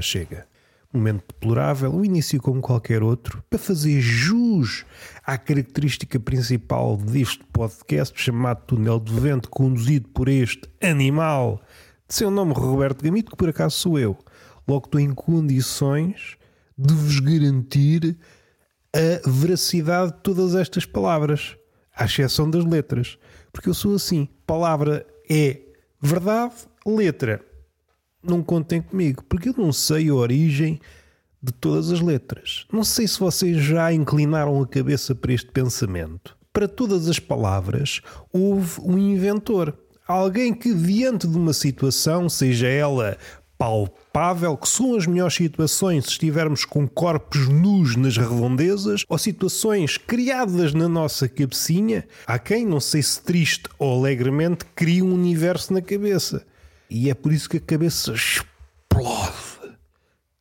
chega. Momento deplorável, o início como qualquer outro, para fazer jus à característica principal deste podcast chamado Túnel de Vento, conduzido por este animal de seu nome Roberto Gamito, que por acaso sou eu. Logo estou em condições de vos garantir a veracidade de todas estas palavras, à exceção das letras. Porque eu sou assim: palavra é verdade, letra não contem comigo, porque eu não sei a origem de todas as letras. Não sei se vocês já inclinaram a cabeça para este pensamento. Para todas as palavras, houve um inventor. Alguém que, diante de uma situação, seja ela palpável, que são as melhores situações se estivermos com corpos nus nas redondezas, ou situações criadas na nossa cabecinha, há quem, não sei se triste ou alegremente, cria um universo na cabeça. E é por isso que a cabeça explode.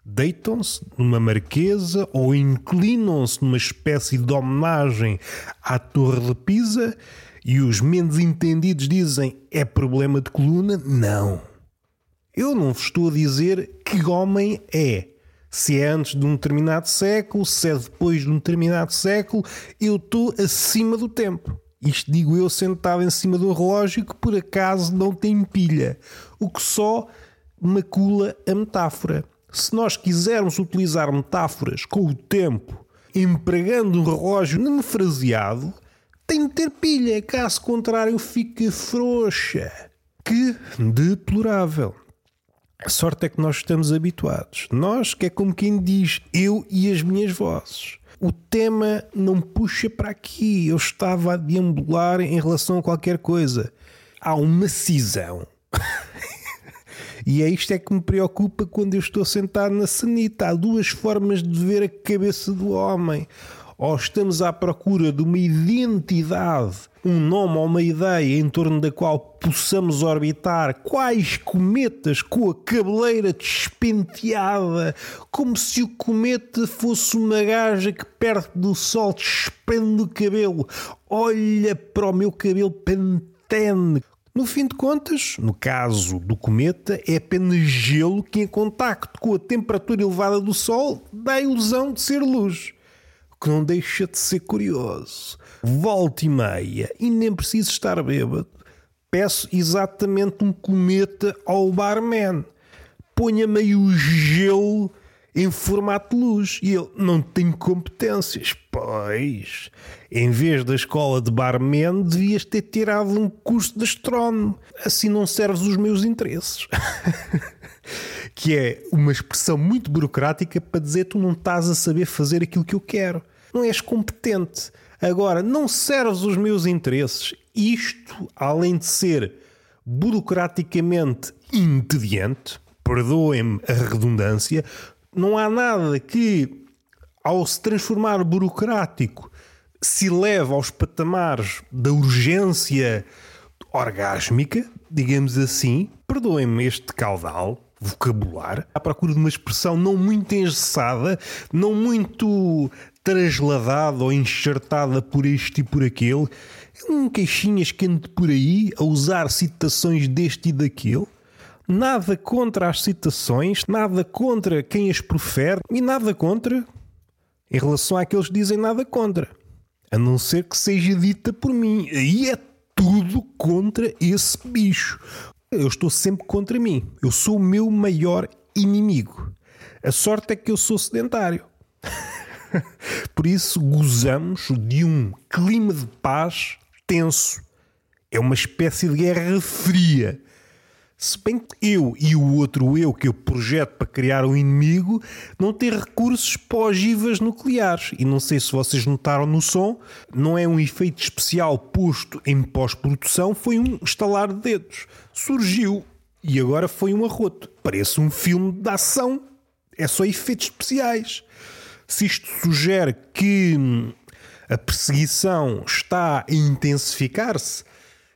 Deitam-se numa marquesa ou inclinam-se numa espécie de homenagem à Torre de Pisa e os menos entendidos dizem é problema de coluna? Não. Eu não vos estou a dizer que homem é. Se é antes de um determinado século, se é depois de um determinado século, eu estou acima do tempo. Isto digo eu sentado em cima do relógio que por acaso não tem pilha, o que só macula a metáfora. Se nós quisermos utilizar metáforas com o tempo, empregando um relógio nemefraseado, tem de ter pilha, caso contrário fica frouxa. Que deplorável. A sorte é que nós estamos habituados. Nós, que é como quem diz eu e as minhas vozes o tema não puxa para aqui. Eu estava a deambular em relação a qualquer coisa. Há uma cisão. e é isto é que me preocupa quando eu estou sentado na sanita. Há duas formas de ver a cabeça do homem ou estamos à procura de uma identidade, um nome ou uma ideia em torno da qual possamos orbitar quais cometas com a cabeleira despenteada, como se o cometa fosse uma gaja que perto do sol despende o cabelo. Olha para o meu cabelo pentene. No fim de contas, no caso do cometa, é apenas gelo que, em contacto com a temperatura elevada do Sol, dá a ilusão de ser luz que não deixa de ser curioso. Volta e meia, e nem preciso estar bêbado, peço exatamente um cometa ao barman. Ponha meio gelo em formato de luz. E ele não tem competências. Pois, em vez da escola de barman, devias ter tirado um curso de astrónomo. Assim não serves os meus interesses. que é uma expressão muito burocrática para dizer tu não estás a saber fazer aquilo que eu quero. Não és competente. Agora, não serves os meus interesses. Isto, além de ser burocraticamente entediante, perdoem-me a redundância, não há nada que, ao se transformar burocrático, se leve aos patamares da urgência orgásmica, digamos assim, perdoem-me este caudal, vocabular, à procura de uma expressão não muito engessada, não muito trasladada ou enxertada por este e por aquele, um queixinhas que ande por aí a usar citações deste e daquele. Nada contra as citações, nada contra quem as profere e nada contra em relação àqueles que dizem nada contra. A não ser que seja dita por mim. Aí é tudo contra esse bicho. Eu estou sempre contra mim. Eu sou o meu maior inimigo. A sorte é que eu sou sedentário. Por isso gozamos de um clima de paz tenso. É uma espécie de guerra fria. Se bem que eu e o outro eu que eu projeto para criar um inimigo não têm recursos para ogivas nucleares. E não sei se vocês notaram no som, não é um efeito especial posto em pós-produção, foi um estalar de dedos. Surgiu e agora foi um arroto. Parece um filme de ação. É só efeitos especiais. Se isto sugere que a perseguição está a intensificar-se,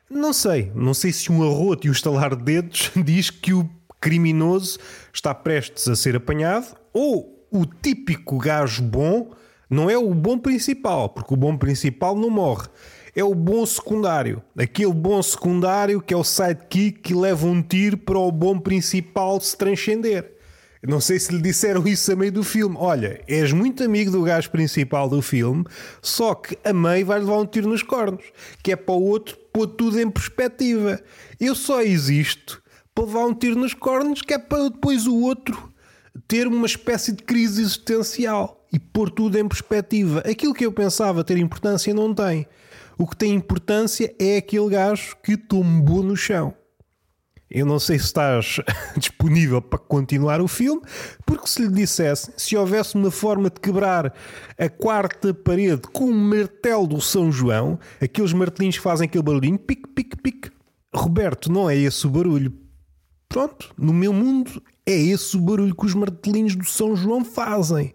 não sei. Não sei se um arroto e o estalar de dedos diz que o criminoso está prestes a ser apanhado ou o típico gajo bom não é o bom principal, porque o bom principal não morre. É o bom secundário. Aquele bom secundário que é o sidekick que leva um tiro para o bom principal se transcender. Não sei se lhe disseram isso a meio do filme. Olha, és muito amigo do gajo principal do filme, só que a meio vai levar um tiro nos cornos, que é para o outro pôr tudo em perspectiva. Eu só existo para levar um tiro nos cornos, que é para depois o outro ter uma espécie de crise existencial e pôr tudo em perspectiva. Aquilo que eu pensava ter importância não tem. O que tem importância é aquele gajo que tombou no chão. Eu não sei se estás disponível para continuar o filme, porque se lhe dissesse, se houvesse uma forma de quebrar a quarta parede com um martelo do São João, aqueles martelinhos que fazem aquele barulhinho, pique, pique, pique. Roberto, não é esse o barulho. Pronto, no meu mundo é esse o barulho que os martelinhos do São João fazem.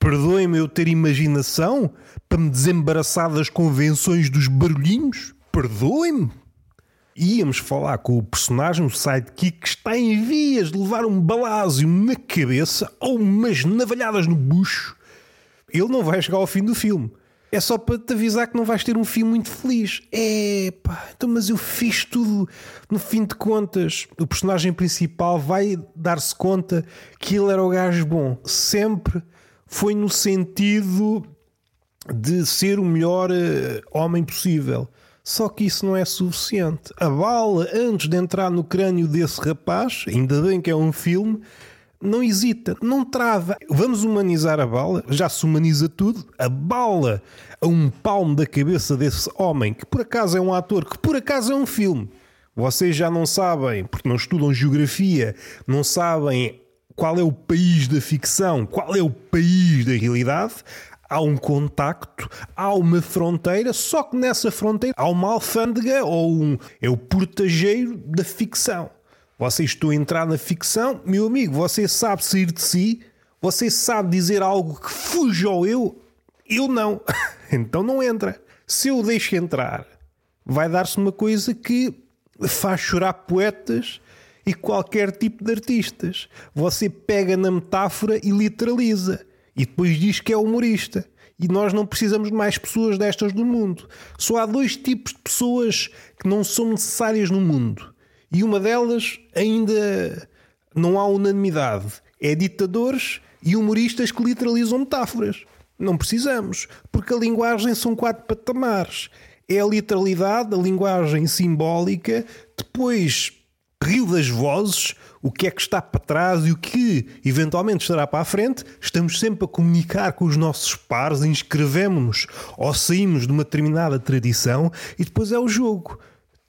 Perdoem-me eu ter imaginação para me desembaraçar das convenções dos barulhinhos? Perdoem-me. Íamos falar com o personagem, o sidekick, que está em vias de levar um balásio na cabeça ou umas navalhadas no bucho. Ele não vai chegar ao fim do filme. É só para te avisar que não vais ter um fim muito feliz. É pá, então, mas eu fiz tudo. No fim de contas, o personagem principal vai dar-se conta que ele era o gajo bom. Sempre foi no sentido de ser o melhor uh, homem possível. Só que isso não é suficiente. A bala, antes de entrar no crânio desse rapaz, ainda bem que é um filme, não hesita, não trava. Vamos humanizar a bala, já se humaniza tudo. A bala a um palmo da cabeça desse homem, que por acaso é um ator, que por acaso é um filme. Vocês já não sabem, porque não estudam geografia, não sabem qual é o país da ficção, qual é o país da realidade. Há um contacto, há uma fronteira, só que nessa fronteira há uma alfândega ou um. é o portageiro da ficção. Você estou a entrar na ficção, meu amigo, você sabe sair de si, você sabe dizer algo que fuja ao eu, eu não. então não entra. Se eu deixo entrar, vai dar-se uma coisa que faz chorar poetas e qualquer tipo de artistas. Você pega na metáfora e literaliza. E depois diz que é humorista. E nós não precisamos de mais pessoas destas no mundo. Só há dois tipos de pessoas que não são necessárias no mundo e uma delas ainda não há unanimidade. É ditadores e humoristas que literalizam metáforas. Não precisamos, porque a linguagem são quatro patamares. É a literalidade, a linguagem simbólica, depois rio das vozes, o que é que está para trás e o que eventualmente estará para a frente. Estamos sempre a comunicar com os nossos pares, inscrevemos-nos ou saímos de uma determinada tradição e depois é o jogo.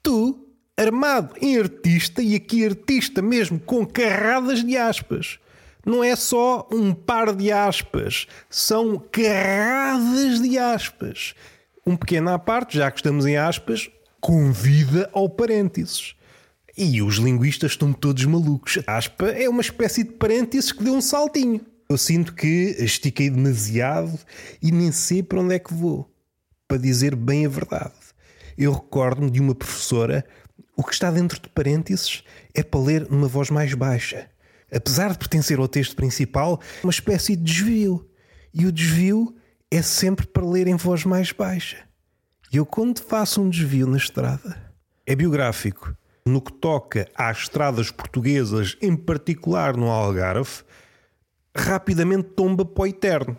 Tu armado em artista, e aqui artista mesmo com carradas de aspas. Não é só um par de aspas, são carradas de aspas. Um pequeno à parte, já que estamos em aspas, convida ao parênteses. E os linguistas estão todos malucos. Aspa é uma espécie de parênteses que deu um saltinho. Eu sinto que estiquei demasiado e nem sei para onde é que vou. Para dizer bem a verdade. Eu recordo-me de uma professora o que está dentro de parênteses é para ler numa voz mais baixa. Apesar de pertencer ao texto principal, uma espécie de desvio. E o desvio é sempre para ler em voz mais baixa. E eu, quando faço um desvio na estrada, é biográfico. No que toca às estradas portuguesas, em particular no Algarve, rapidamente tomba para o eterno.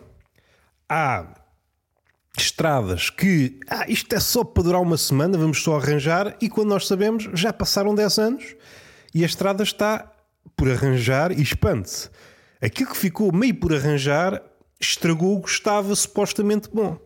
Há estradas que ah, isto é só para durar uma semana, vamos só arranjar, e quando nós sabemos já passaram 10 anos e a estrada está por arranjar e expande-se. Aquilo que ficou meio por arranjar estragou o que estava supostamente bom.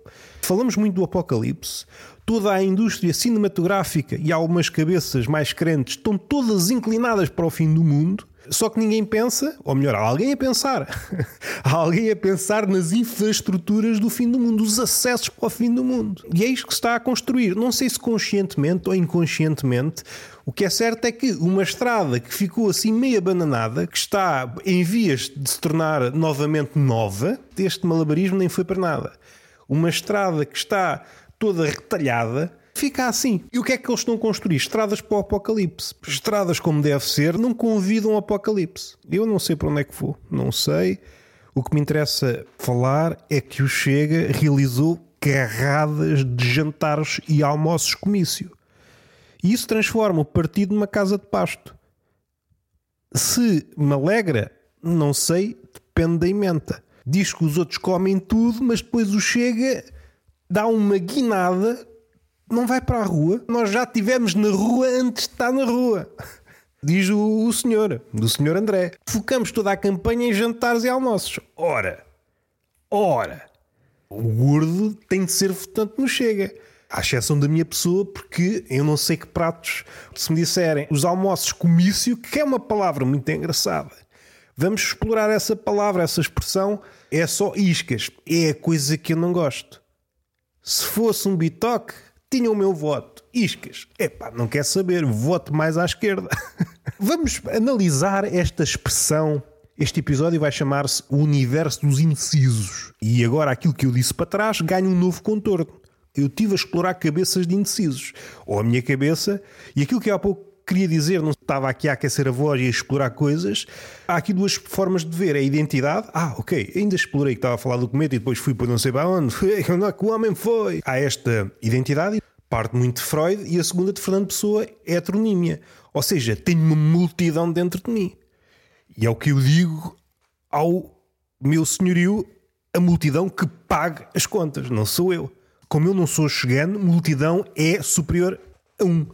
Falamos muito do apocalipse. Toda a indústria cinematográfica e algumas cabeças mais crentes estão todas inclinadas para o fim do mundo só que ninguém pensa, ou melhor, há alguém a pensar. há alguém a pensar nas infraestruturas do fim do mundo, os acessos para o fim do mundo. E é isto que se está a construir. Não sei se conscientemente ou inconscientemente. O que é certo é que uma estrada que ficou assim meio abandonada, que está em vias de se tornar novamente nova, este malabarismo nem foi para nada. Uma estrada que está toda retalhada, fica assim. E o que é que eles estão a construir? Estradas para o apocalipse. Estradas como deve ser não convidam ao apocalipse. Eu não sei para onde é que vou. Não sei. O que me interessa falar é que o Chega realizou carradas de jantares e almoços comício. E isso transforma o partido numa casa de pasto. Se me alegra, Não sei, depende da emenda. Diz que os outros comem tudo, mas depois o chega, dá uma guinada, não vai para a rua. Nós já estivemos na rua antes de estar na rua. Diz o, o senhor, do senhor André. Focamos toda a campanha em jantares e almoços. Ora, ora, o gordo tem de ser votante no Chega. À exceção da minha pessoa, porque eu não sei que pratos. Se me disserem os almoços comício, que é uma palavra muito engraçada, vamos explorar essa palavra, essa expressão. É só iscas. É a coisa que eu não gosto. Se fosse um bitoque, tinha o meu voto. Iscas. Epá, não quer saber. Voto mais à esquerda. vamos analisar esta expressão este episódio vai chamar-se O Universo dos Indecisos. E agora aquilo que eu disse para trás ganha um novo contorno eu tive a explorar cabeças de indecisos. Ou a minha cabeça, e aquilo que há pouco queria dizer, não estava aqui a aquecer a voz e a explorar coisas. Há aqui duas formas de ver: a identidade. Ah, ok, ainda explorei que estava a falar do cometa e depois fui para não sei para onde. Onde é que o homem foi? Há esta identidade, parte muito de Freud, e a segunda de Fernando Pessoa é heteronímia. Ou seja, tenho uma multidão dentro de mim. E é o que eu digo ao meu senhorio, a multidão que paga as contas, não sou eu como eu não sou chegano, multidão é superior a 1.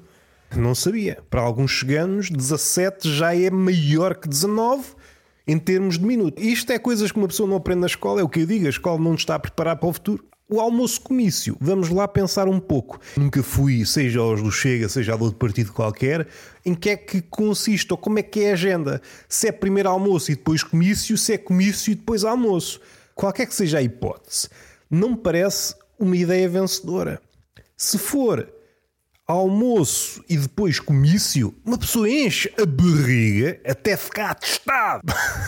Não sabia. Para alguns cheganos, 17 já é maior que 19 em termos de minuto. Isto é coisas que uma pessoa não aprende na escola, é o que eu digo, a escola não está a preparar para o futuro. O almoço comício, vamos lá pensar um pouco. Nunca fui, seja aos do Chega, seja ao outro partido qualquer, em que é que consiste ou como é que é a agenda. Se é primeiro almoço e depois comício, se é comício e depois almoço. Qualquer que seja a hipótese, não me parece uma ideia vencedora. Se for almoço e depois comício, uma pessoa enche a barriga até ficar atestado.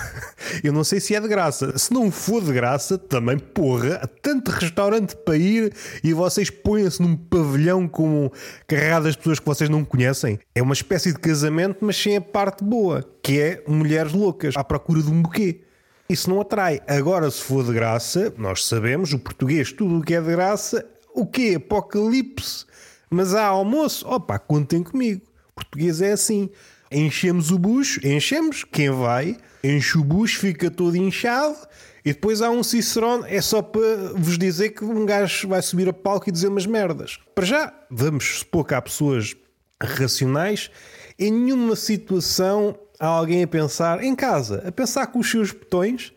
Eu não sei se é de graça. Se não for de graça, também, porra, há tanto restaurante para ir e vocês põem-se num pavilhão com carregadas de pessoas que vocês não conhecem. É uma espécie de casamento, mas sem a parte boa, que é mulheres loucas à procura de um buquê. Isso não atrai. Agora, se for de graça, nós sabemos, o português, tudo o que é de graça, o quê? Apocalipse. Mas há almoço? Opa, contem comigo. Português é assim. Enchemos o bucho, enchemos, quem vai, enche o bucho, fica todo inchado, e depois há um Cicerone, é só para vos dizer que um gajo vai subir a palco e dizer umas merdas. Para já, vamos supor que há pessoas racionais, em nenhuma situação há alguém a pensar em casa, a pensar com os seus botões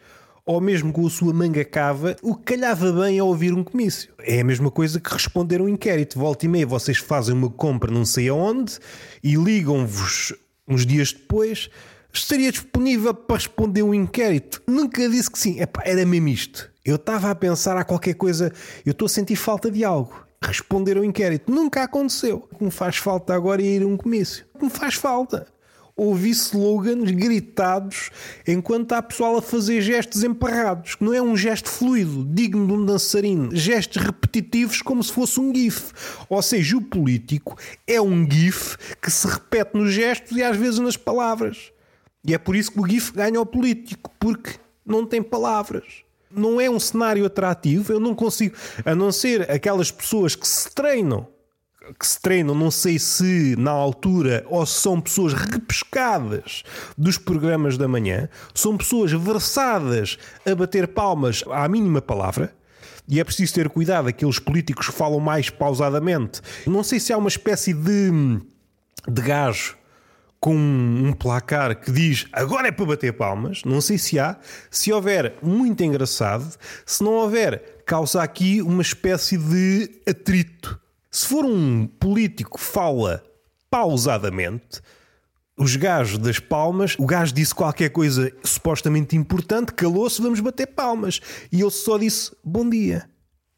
ou mesmo com a sua manga cava, o que calhava bem é ouvir um comício. É a mesma coisa que responder um inquérito. Volta e meia, vocês fazem uma compra não sei aonde e ligam-vos uns dias depois. Estaria disponível para responder um inquérito? Nunca disse que sim. Epá, era mesmo isto. Eu estava a pensar a qualquer coisa, eu estou a sentir falta de algo. Responder ao inquérito. Nunca aconteceu. O que me faz falta agora é ir a um comício. O que me faz falta ouvi slogans gritados enquanto há pessoal a fazer gestos emparrados, que não é um gesto fluido, digno de um dançarino, gestos repetitivos como se fosse um GIF. Ou seja, o político é um GIF que se repete nos gestos e às vezes nas palavras. E é por isso que o GIF ganha ao político, porque não tem palavras. Não é um cenário atrativo, eu não consigo, a não ser aquelas pessoas que se treinam que se treinam, não sei se na altura ou se são pessoas repescadas dos programas da manhã, são pessoas versadas a bater palmas à mínima palavra. E é preciso ter cuidado, aqueles políticos que falam mais pausadamente. Não sei se há uma espécie de, de gajo com um placar que diz agora é para bater palmas. Não sei se há. Se houver, muito engraçado. Se não houver, causa aqui uma espécie de atrito se for um político que fala pausadamente, os gajos das palmas, o gajo disse qualquer coisa supostamente importante, calou-se, vamos bater palmas. E ele só disse bom dia,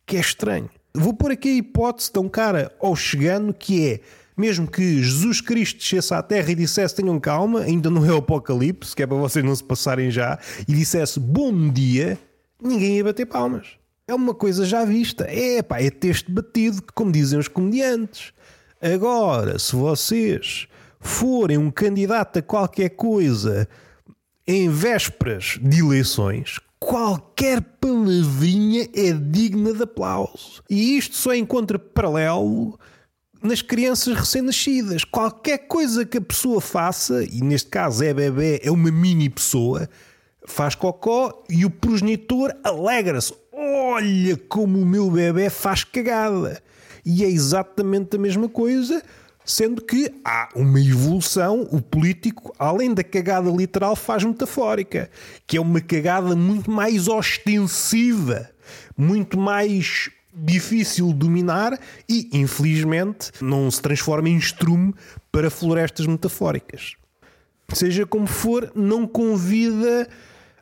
que é estranho. Vou pôr aqui a hipótese tão cara ao chegando que é, mesmo que Jesus Cristo descesse à terra e dissesse tenham calma, ainda não é o apocalipse, que é para vocês não se passarem já, e dissesse bom dia, ninguém ia bater palmas é uma coisa já vista. É pá, é texto batido, como dizem os comediantes. Agora, se vocês forem um candidato a qualquer coisa em vésperas de eleições, qualquer palavrinha é digna de aplauso. E isto só encontra paralelo nas crianças recém-nascidas. Qualquer coisa que a pessoa faça, e neste caso é bebê, é uma mini pessoa, faz cocó e o progenitor alegra-se. Olha como o meu bebê faz cagada. E é exatamente a mesma coisa, sendo que há uma evolução, o político, além da cagada literal, faz metafórica, que é uma cagada muito mais ostensiva, muito mais difícil de dominar e, infelizmente, não se transforma em estrume para florestas metafóricas. Seja como for, não convida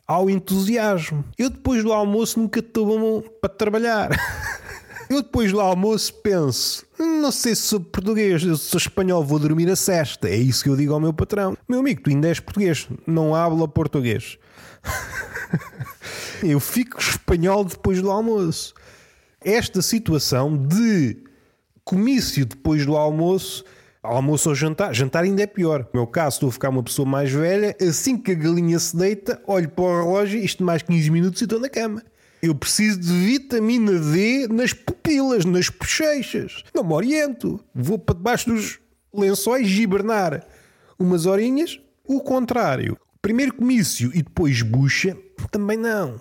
ao entusiasmo. Eu depois do almoço nunca estou bom para trabalhar. Eu depois do almoço penso, não sei se sou português, se sou espanhol, vou dormir a cesta. É isso que eu digo ao meu patrão. Meu amigo, tu ainda és português, não habla português. eu fico espanhol depois do almoço. Esta situação de comício depois do almoço almoço ou jantar. Jantar ainda é pior. No meu caso, estou a ficar uma pessoa mais velha, assim que a galinha se deita, olho para o relógio, isto mais 15 minutos e estou na cama. Eu preciso de vitamina D nas pupilas, nas bochechas. Não me oriento. Vou para debaixo dos lençóis hibernar umas horinhas. O contrário. Primeiro comício e depois bucha, também não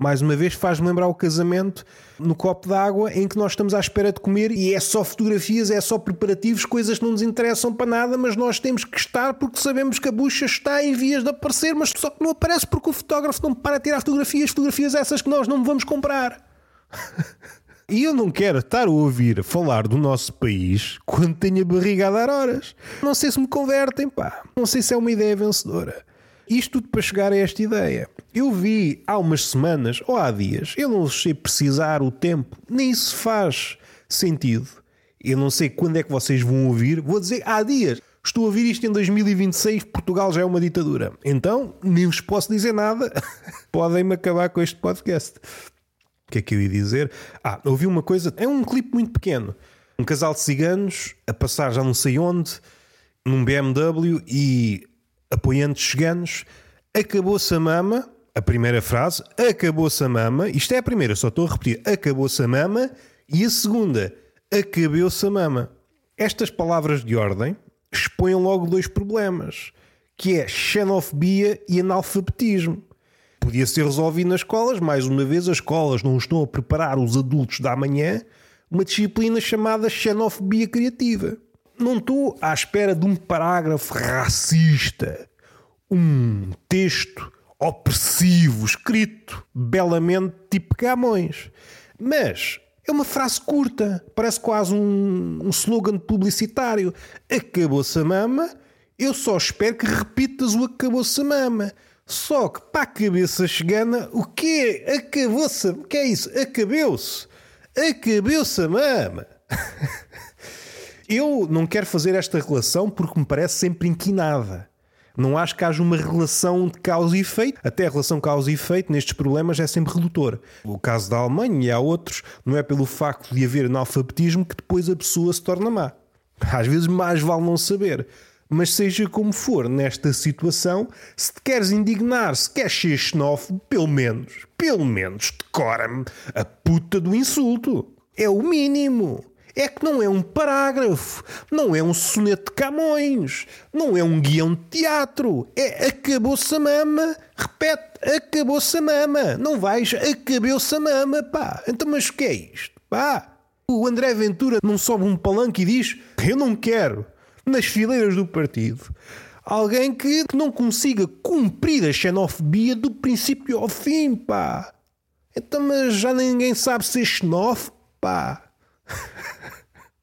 mais uma vez faz-me lembrar o casamento no copo d'água em que nós estamos à espera de comer e é só fotografias, é só preparativos, coisas que não nos interessam para nada, mas nós temos que estar porque sabemos que a bucha está em vias de aparecer, mas só que não aparece porque o fotógrafo não para tirar fotografias, fotografias essas que nós não vamos comprar. E eu não quero estar a ouvir falar do nosso país quando tenho a barriga a dar horas. Não sei se me convertem, pá. Não sei se é uma ideia vencedora. Isto tudo para chegar a esta ideia. Eu vi há umas semanas ou há dias, eu não sei precisar o tempo, nem isso faz sentido. Eu não sei quando é que vocês vão ouvir. Vou dizer há dias. Estou a ouvir isto em 2026, Portugal já é uma ditadura. Então, nem vos posso dizer nada. Podem-me acabar com este podcast. O que é que eu ia dizer? Ah, ouvi uma coisa. É um clipe muito pequeno. Um casal de ciganos a passar já não sei onde, num BMW e apoiantes ciganos. Acabou-se a mama a primeira frase, acabou-se a mama, isto é a primeira, só estou a repetir, acabou-se a mama, e a segunda, acabeu-se a mama. Estas palavras de ordem expõem logo dois problemas, que é xenofobia e analfabetismo. Podia ser resolvido nas escolas, mais uma vez, as escolas não estão a preparar os adultos da manhã uma disciplina chamada xenofobia criativa. Não estou à espera de um parágrafo racista, um texto opressivo, escrito belamente tipo Camões. Mas é uma frase curta, parece quase um, um slogan publicitário. Acabou-se a mama, eu só espero que repitas o acabou-se a mama. Só que para a cabeça chegana, o quê? Acabou-se. O que é isso? Acabou-se. Acabou-se a mama. eu não quero fazer esta relação porque me parece sempre inquinada. Não acho que haja uma relação de causa e efeito. Até a relação causa e efeito nestes problemas é sempre redutora. O caso da Alemanha e há outros, não é pelo facto de haver analfabetismo que depois a pessoa se torna má. Às vezes mais vale não saber. Mas seja como for, nesta situação, se te queres indignar, se queres ser xenófobo, pelo menos, pelo menos decora-me a puta do insulto. É o mínimo é que não é um parágrafo, não é um soneto de Camões, não é um guião de teatro. É acabou-se a mama, repete, acabou-se a mama. Não vais, acabou-se a mama, pá. Então, mas o que é isto? Pá. O André Ventura não sobe um palanque e diz: Eu não quero, nas fileiras do partido, alguém que não consiga cumprir a xenofobia do princípio ao fim, pá. Então, mas já ninguém sabe ser xenófobo, pá.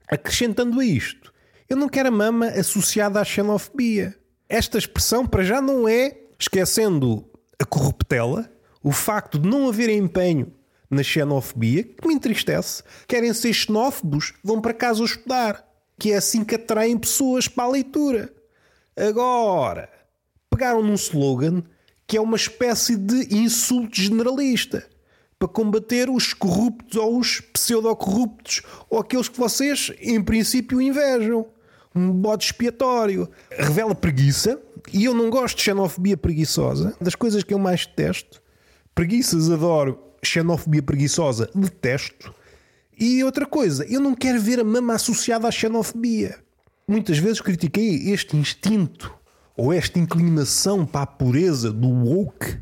Acrescentando a isto, eu não quero a mama associada à xenofobia. Esta expressão, para já, não é, esquecendo a corruptela, o facto de não haver empenho na xenofobia, que me entristece. Querem ser xenófobos, vão para casa estudar. Que é assim que atraem pessoas para a leitura. Agora, pegaram num slogan que é uma espécie de insulto generalista para combater os corruptos ou os pseudo-corruptos ou aqueles que vocês, em princípio, invejam. Um bode expiatório. Revela preguiça e eu não gosto de xenofobia preguiçosa. Das coisas que eu mais detesto. Preguiças adoro, xenofobia preguiçosa detesto. E outra coisa, eu não quero ver a mama associada à xenofobia. Muitas vezes critiquei este instinto ou esta inclinação para a pureza do woke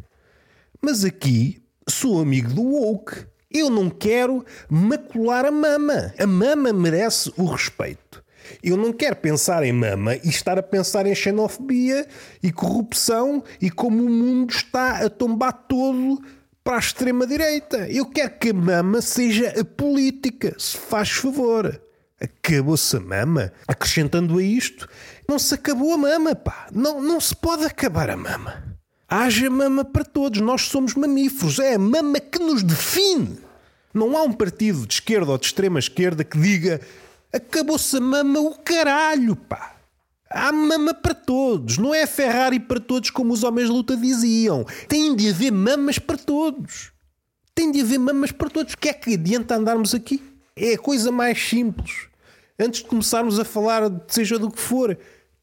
Mas aqui sou amigo do woke. Eu não quero macular a mama. A mama merece o respeito. Eu não quero pensar em mama e estar a pensar em xenofobia e corrupção e como o mundo está a tombar todo para a extrema-direita. Eu quero que a mama seja a política, se faz favor. Acabou-se a mama. Acrescentando a isto, não se acabou a mama, pá. Não, não se pode acabar a mama. Haja mama para todos. Nós somos mamíferos. É a mama que nos define. Não há um partido de esquerda ou de extrema esquerda que diga acabou-se a mama o caralho, pá. Há mama para todos, não é Ferrari para todos como os homens de luta diziam. Tem de haver mamas para todos. Tem de haver mamas para todos. O que é que adianta andarmos aqui? É a coisa mais simples. Antes de começarmos a falar, seja do que for,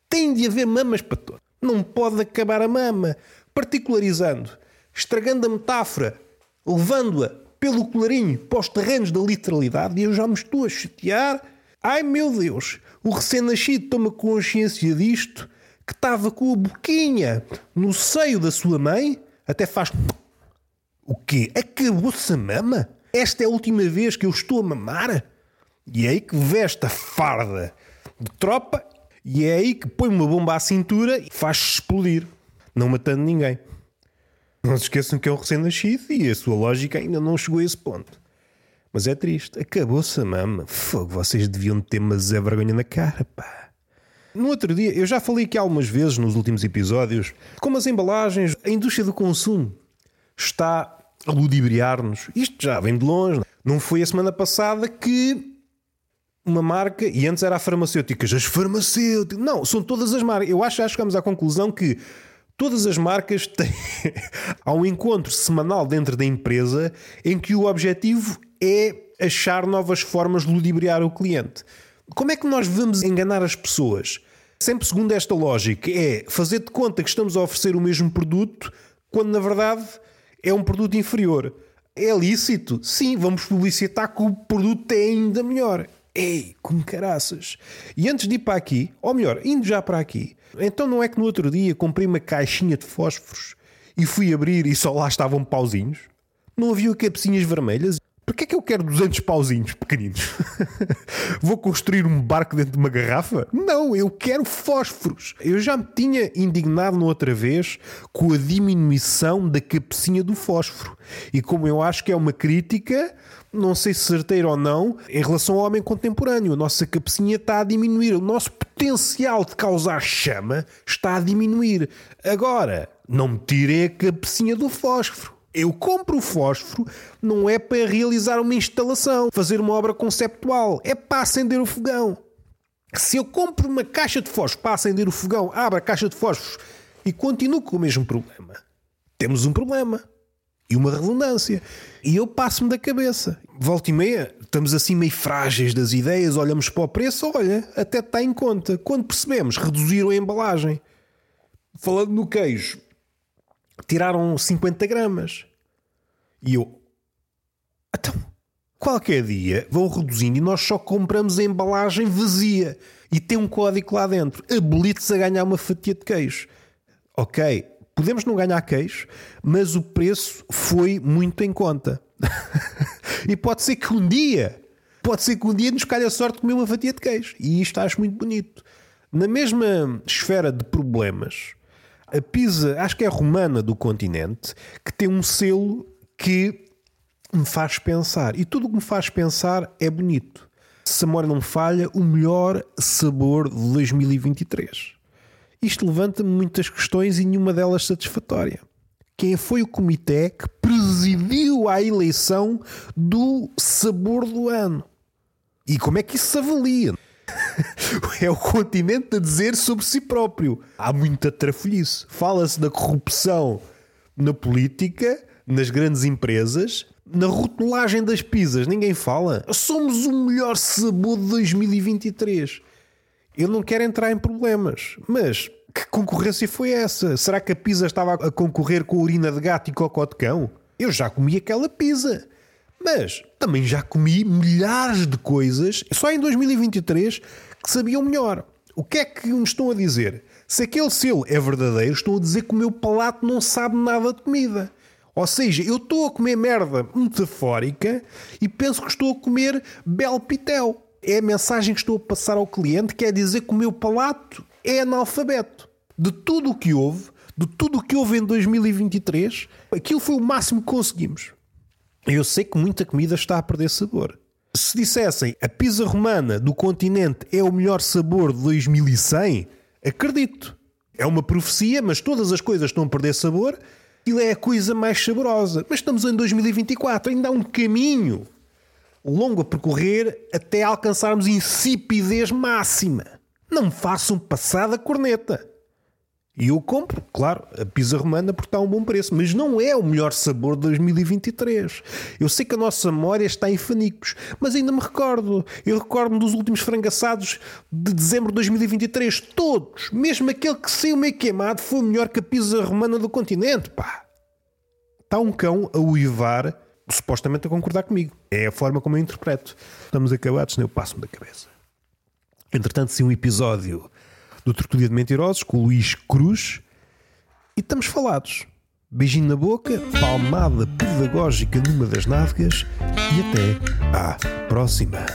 tem de haver mamas para todos. Não pode acabar a mama. Particularizando, estragando a metáfora, levando-a pelo colarinho para os terrenos da literalidade, e eu já me estou a chatear. Ai meu Deus, o recém-nascido toma consciência disto, que estava com a boquinha no seio da sua mãe, até faz. O quê? Acabou-se a mama? Esta é a última vez que eu estou a mamar? E é aí que veste a farda de tropa e é aí que põe uma bomba à cintura e faz explodir, não matando ninguém. Não se esqueçam que é um recém-nascido e a sua lógica ainda não chegou a esse ponto. Mas é triste. Acabou-se a mama. Fogo, vocês deviam ter uma Zé vergonha na cara, pá. No outro dia, eu já falei aqui algumas vezes nos últimos episódios, como as embalagens, a indústria do consumo está a ludibriar-nos. Isto já vem de longe. Não foi a semana passada que uma marca, e antes era a farmacêuticas, as farmacêuticas. Não, são todas as marcas. Eu acho que já chegamos à conclusão que todas as marcas têm. Há um encontro semanal dentro da empresa em que o objetivo é achar novas formas de ludibriar o cliente. Como é que nós vamos enganar as pessoas? Sempre segundo esta lógica, é fazer de conta que estamos a oferecer o mesmo produto quando na verdade é um produto inferior. É lícito? Sim, vamos publicitar que o produto é ainda melhor. Ei, como caraças! E antes de ir para aqui, ou melhor, indo já para aqui, então não é que no outro dia comprei uma caixinha de fósforos e fui abrir e só lá estavam pauzinhos? Não havia cabecinhas vermelhas? Porquê é que eu quero 200 pauzinhos pequeninos? Vou construir um barco dentro de uma garrafa? Não, eu quero fósforos. Eu já me tinha indignado noutra vez com a diminuição da cabecinha do fósforo. E como eu acho que é uma crítica, não sei se certeira ou não, em relação ao homem contemporâneo. A nossa cabecinha está a diminuir. O nosso potencial de causar chama está a diminuir. Agora, não me tirem a cabecinha do fósforo. Eu compro o fósforo não é para realizar uma instalação, fazer uma obra conceptual, é para acender o fogão. Se eu compro uma caixa de fósforo para acender o fogão, abro a caixa de fósforos e continuo com o mesmo problema, temos um problema e uma redundância. E eu passo-me da cabeça. Volta e meia, estamos assim meio frágeis das ideias, olhamos para o preço, olha, até está em conta. Quando percebemos, reduziram a embalagem. Falando no queijo, tiraram 50 gramas. E eu, então, qualquer dia vão reduzindo e nós só compramos a embalagem vazia e tem um código lá dentro. Habilite-se a ganhar uma fatia de queijo. Ok, podemos não ganhar queijo, mas o preço foi muito em conta. e pode ser que um dia, pode ser que um dia nos calhe a sorte de comer uma fatia de queijo. E isto acho muito bonito. Na mesma esfera de problemas, a pizza, acho que é romana do continente, que tem um selo que me faz pensar. E tudo o que me faz pensar é bonito. Se a memória não falha, o melhor sabor de 2023. Isto levanta-me muitas questões e nenhuma delas satisfatória. Quem foi o comitê que presidiu a eleição do sabor do ano? E como é que isso se avalia? é o continente a dizer sobre si próprio. Há muita trafolhice. Fala-se da corrupção na política, nas grandes empresas, na rotulagem das pizzas. Ninguém fala. Somos o melhor sabor de 2023. Eu não quero entrar em problemas, mas que concorrência foi essa? Será que a pizza estava a concorrer com a urina de gato e cocó de cão? Eu já comi aquela pizza. Mas também já comi milhares de coisas só em 2023 que sabiam melhor. O que é que me estão a dizer? Se aquele selo é verdadeiro, estão a dizer que o meu palato não sabe nada de comida. Ou seja, eu estou a comer merda metafórica e penso que estou a comer bel pitel. É a mensagem que estou a passar ao cliente, quer dizer que o meu palato é analfabeto. De tudo o que houve, de tudo o que houve em 2023, aquilo foi o máximo que conseguimos. Eu sei que muita comida está a perder sabor. Se dissessem a pizza romana do continente é o melhor sabor de 2100, acredito. É uma profecia, mas todas as coisas estão a perder sabor. Aquilo é a coisa mais saborosa. Mas estamos em 2024, ainda há um caminho longo a percorrer até alcançarmos insipidez máxima. Não me façam passar da corneta. E eu compro, claro, a pizza romana porque está a um bom preço, mas não é o melhor sabor de 2023. Eu sei que a nossa memória está em fanicos, mas ainda me recordo. Eu recordo-me dos últimos frangaçados de dezembro de 2023, todos, mesmo aquele que saiu meio queimado, foi melhor que a pizza romana do continente, pá. Está um cão a uivar, supostamente a concordar comigo. É a forma como eu interpreto. Estamos acabados, senão eu passo-me da cabeça. Entretanto, se um episódio do Tertulia de Mentirosos com o Luís Cruz e estamos falados. Beijinho na boca, palmada pedagógica numa das nádegas e até à próxima.